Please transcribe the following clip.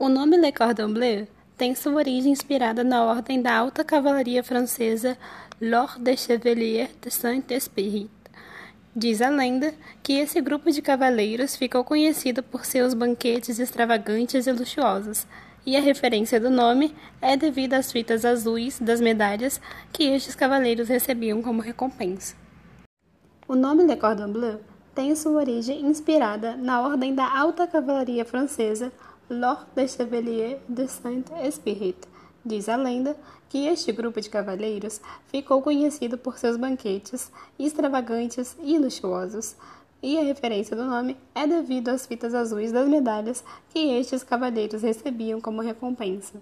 O nome Le Cordon Bleu tem sua origem inspirada na ordem da alta cavalaria francesa L'Ordre des Chevaliers de Saint-Esprit. Diz a lenda que esse grupo de cavaleiros ficou conhecido por seus banquetes extravagantes e luxuosos, e a referência do nome é devido às fitas azuis das medalhas que estes cavaleiros recebiam como recompensa. O nome Le Cordon Bleu tem sua origem inspirada na ordem da alta cavalaria francesa L'Ordre des Chevaliers de Saint-Esprit. Diz a lenda que este grupo de cavaleiros ficou conhecido por seus banquetes extravagantes e luxuosos, e a referência do nome é devido às fitas azuis das medalhas que estes cavaleiros recebiam como recompensa.